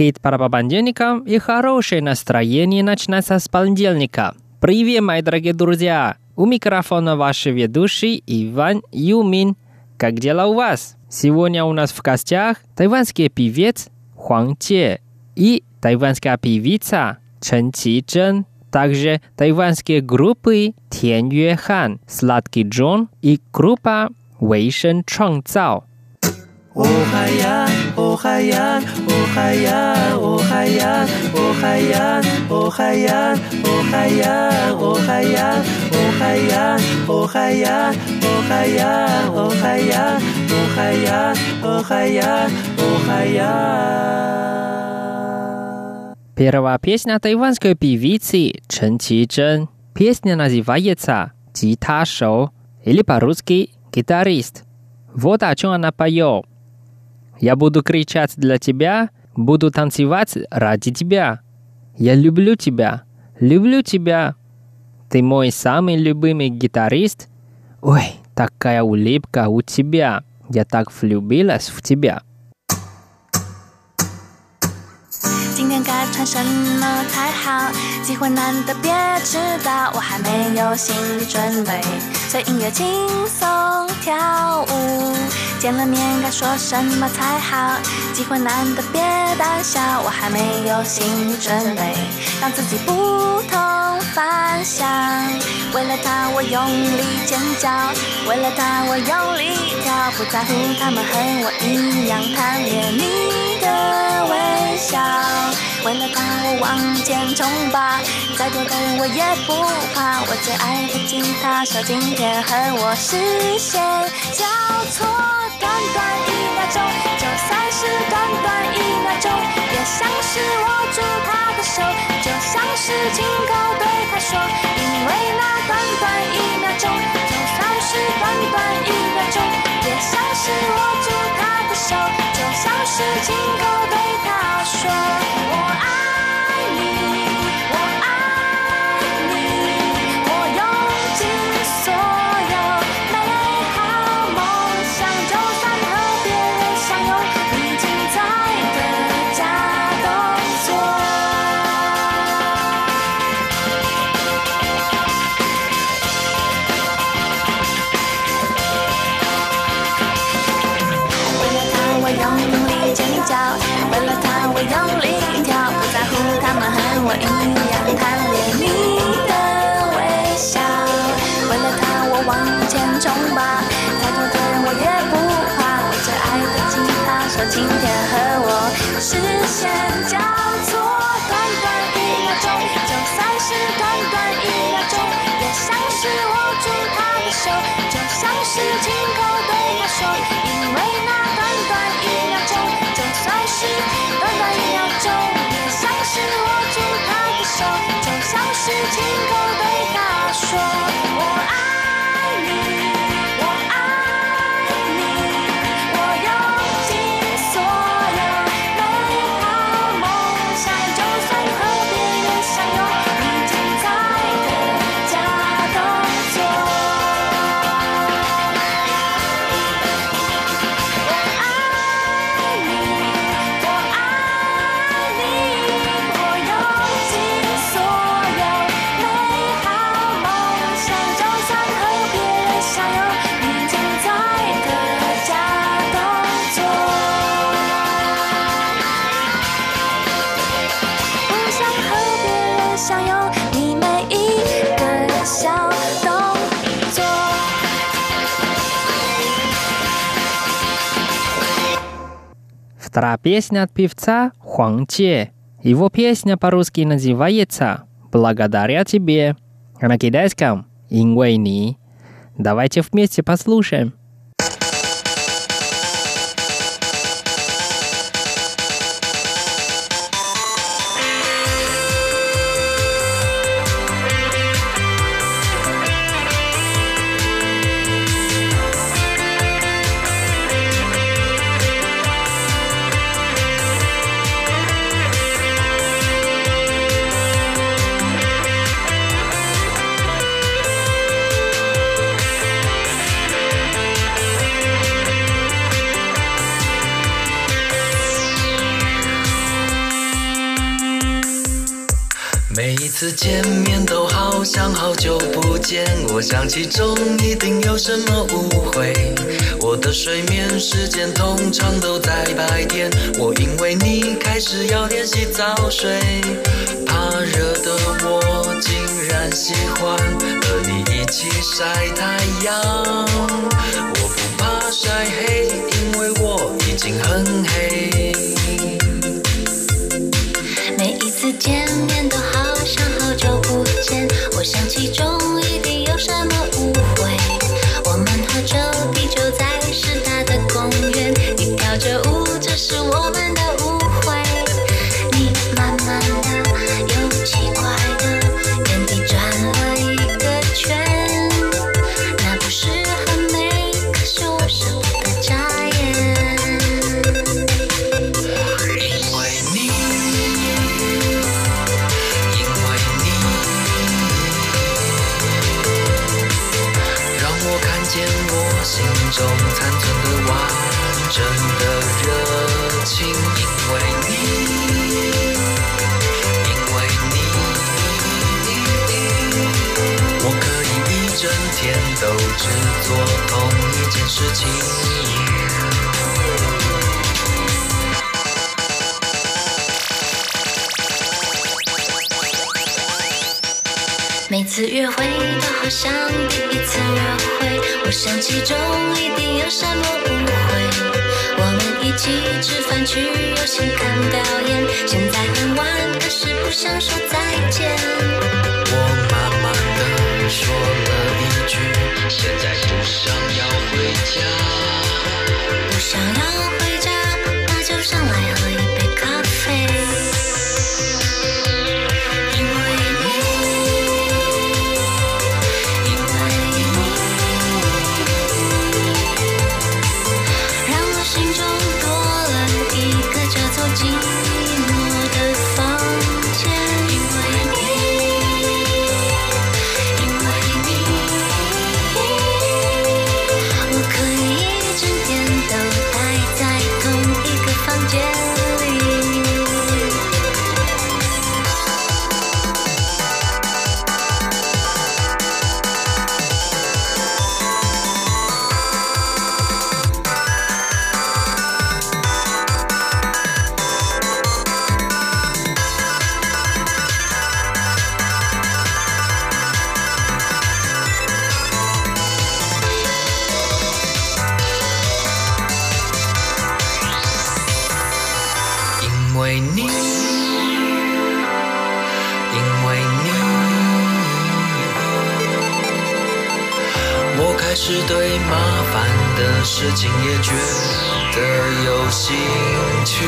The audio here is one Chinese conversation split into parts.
Хит понедельникам и хорошее настроение начинается с понедельника. Привет, мои дорогие друзья! У микрофона ваш ведущий Иван Юмин. Как дела у вас? Сегодня у нас в гостях тайванский певец Хуан Че и тайванская певица Чен Чи Чжэн, также тайванские группы Тян Юэхан, Сладкий Джон и группа Вэй Шэн Чуан Цао. Охаян, Охаян, Охаян, Охаян, Охаян, Охаян, Охаян, Охаян, Охаян, Охаян, Охаян, Охаян, Охаян, Охаян, Охаян. Первая песня тайванской певицы Чен Чи Чжен. Песня называется «Гиташо» или по-русски «Гитарист». Вот о чем она поет. Я буду кричать для тебя, буду танцевать ради тебя. Я люблю тебя, люблю тебя. Ты мой самый любимый гитарист. Ой, такая улыбка у тебя. Я так влюбилась в тебя. 什么才好？机会难得，别迟到，我还没有心理准备。随音乐轻松跳舞，见了面该说什么才好？机会难得，别胆小，我还没有心理准备，让自己不同凡响。为了他，我用力尖叫；为了他，我用力跳，不在乎他们和我一样贪恋你的微笑。为了他，我往前冲吧！再多的人我也不怕。我最爱的吉他手，今天和我视线交错，短短一秒钟，就算是短短一秒钟，也像是握住他的手，就像是亲口对他说。因为那短短一秒钟，就算是短短一秒钟，也像是握住他的手，就像是亲口对他说。Вторая песня от певца Хуан Че. Его песня по-русски называется «Благодаря тебе», на китайском «Инвейни». Давайте вместе послушаем. 次见面都好像好久不见，我想其中一定有什么误会。我的睡眠时间通常都在白天，我因为你开始要练习早睡。怕热的我竟然喜欢和你一起晒太阳。天都只做同一件事情。每次约会都好像第一次约会，我想其中一定有什么误会。一起吃饭去游戏看表演，现在很晚，可是不想说再见。我慢慢的说了一句，现在不想要回家。不想要回家，那就上来喝事情也觉得有兴趣。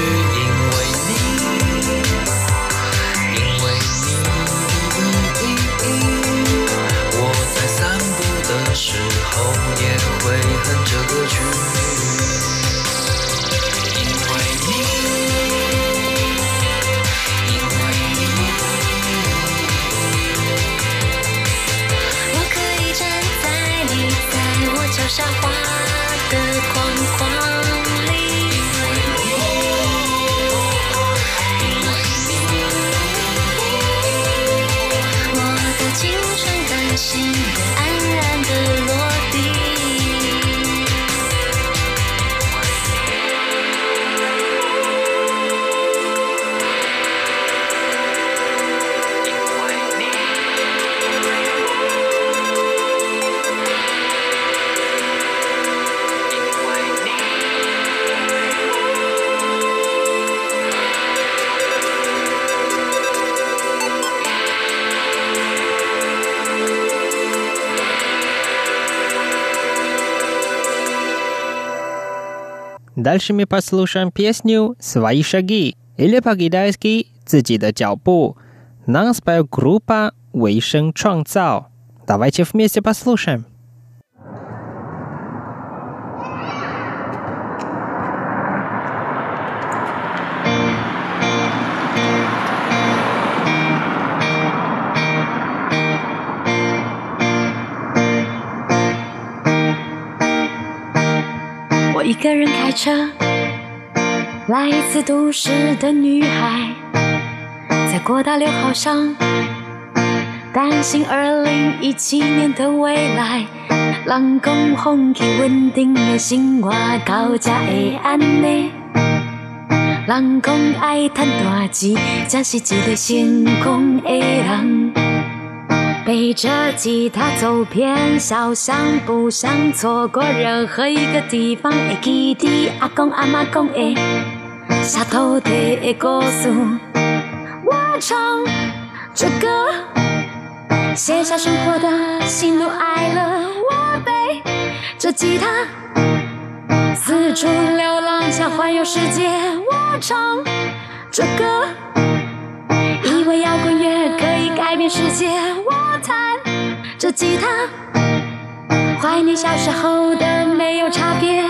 Дальше мы послушаем песню «Свои шаги» или по-китайски «Зиди да дяобу». Нас поет группа «Вэйшэн Чуангцао». Давайте вместе послушаем. 个人开车，来自都市的女孩，在国道六号上，担心二零一七年的未来。人讲风气稳定的生活，到这会安尼。人讲爱赚大钱，才是一个成功的人。背着吉他走遍小巷，不想错过任何一个地方。会记得阿公阿妈讲的下土地的故事。我唱这歌，写下生活的喜怒哀乐。我背着吉他，四处流浪，想环游世界。我唱这歌，以为摇滚乐改变世界。我弹着吉他，怀念小时候的没有差别。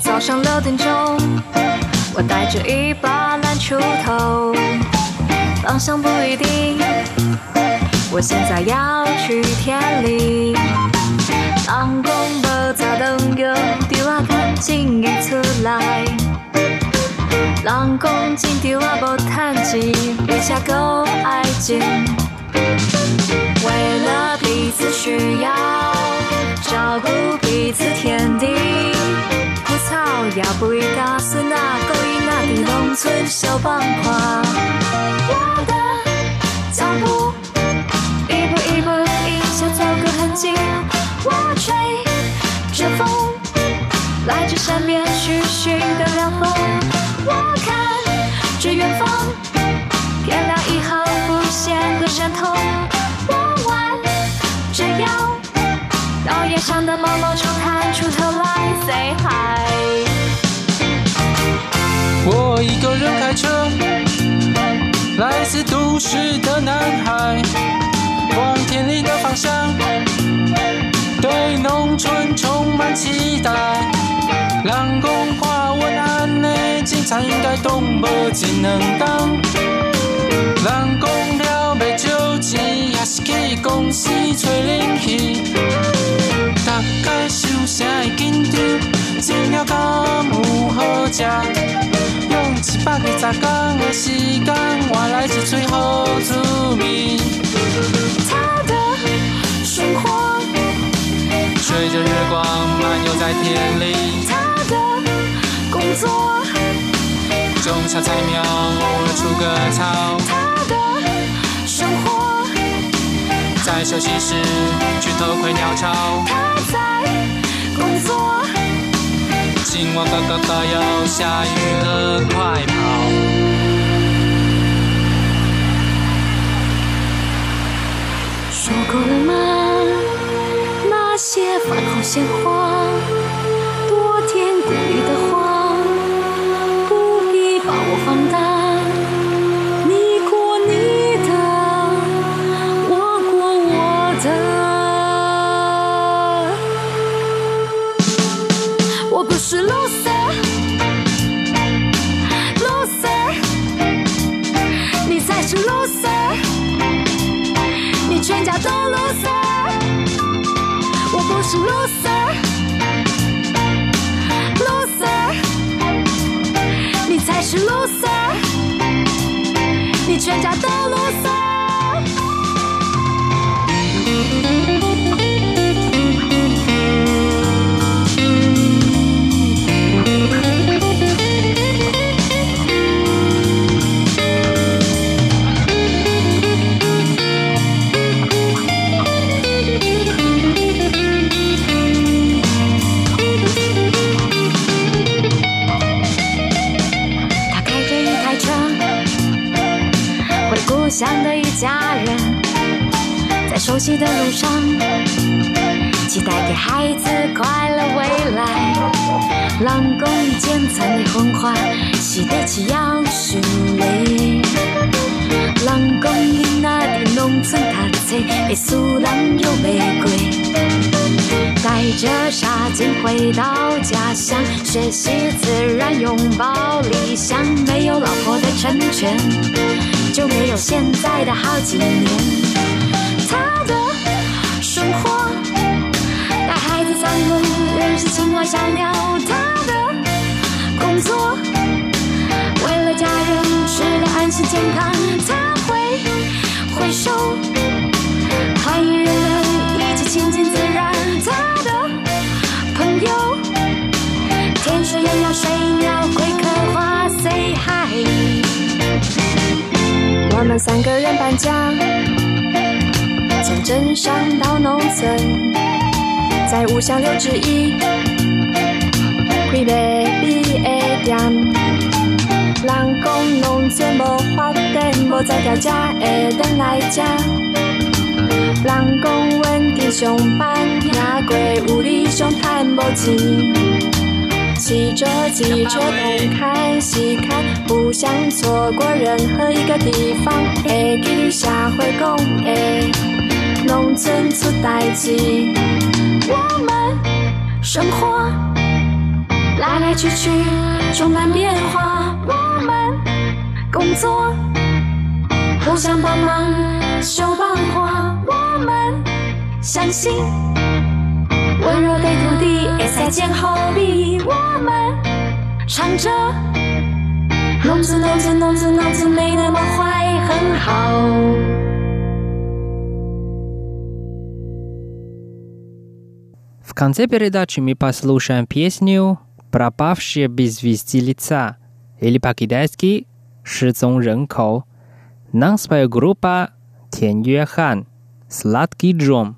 早上六点钟，我带着一把篮球头，方向不一定。我现在要去田里，人讲无早灯用，对我较紧伊出来。人讲钱对我无趁钱，而且够爱情。为了彼此需要，照顾彼此天地。枯草也不会打孙啊，狗伊那伫农村小帮花。我的市的男孩，往田里的方向，对农村充满期待。人讲看阮安尼，凊彩应该当无真两。人讲了要借钱，也是去公司找冷气。大概收啥会紧张，钱了敢有好食？用一百二十天的时间，换来一嘴好滋味。他的生活，随着日光漫游在田里，他的工作，种下菜苗，偶尔除个草。他的生活，在休息时去偷窥鸟巢。他在青蛙嘎嘎嘎要下雨了，快跑！说够了吗？那些饭后闲话，全家都啰嗦。的路上，期待给孩子快乐未来。人讲简餐的文化是得起要训练。人讲囡仔伫农村读册，会使人有玫瑰。带着纱巾回到家乡，学习自然，拥抱理想。没有老婆的成全，就没有现在的好几年。散步，认识青蛙小鸟。他的工作为了家人，吃得安心，健康，他会回首。欢迎人们一起亲近自然，他的朋友，天使、鸳鸯、水鸟、龟壳花，say hi。我们三个人搬家，从镇上到农村，在五香六之一，开卖米的店。人讲农村无发展，无在条食会转来吃。人讲稳定上班，行过有理想赚无钱。骑着机车东看西看，不想错过任何一个地方。会记得社会讲的农村出代志，我们生活来来去去充满变化。我们工作互相帮忙，手帮花。我们相信。温柔的土地也再见后比我们唱着农村农村农村农村没那么坏，很好。В конце передачи мы послушаем песню «Пропавшие без вести лица» или по-китайски «Шицун Ренкоу». Нам споет группа Тянь Юэхан «Сладкий джом».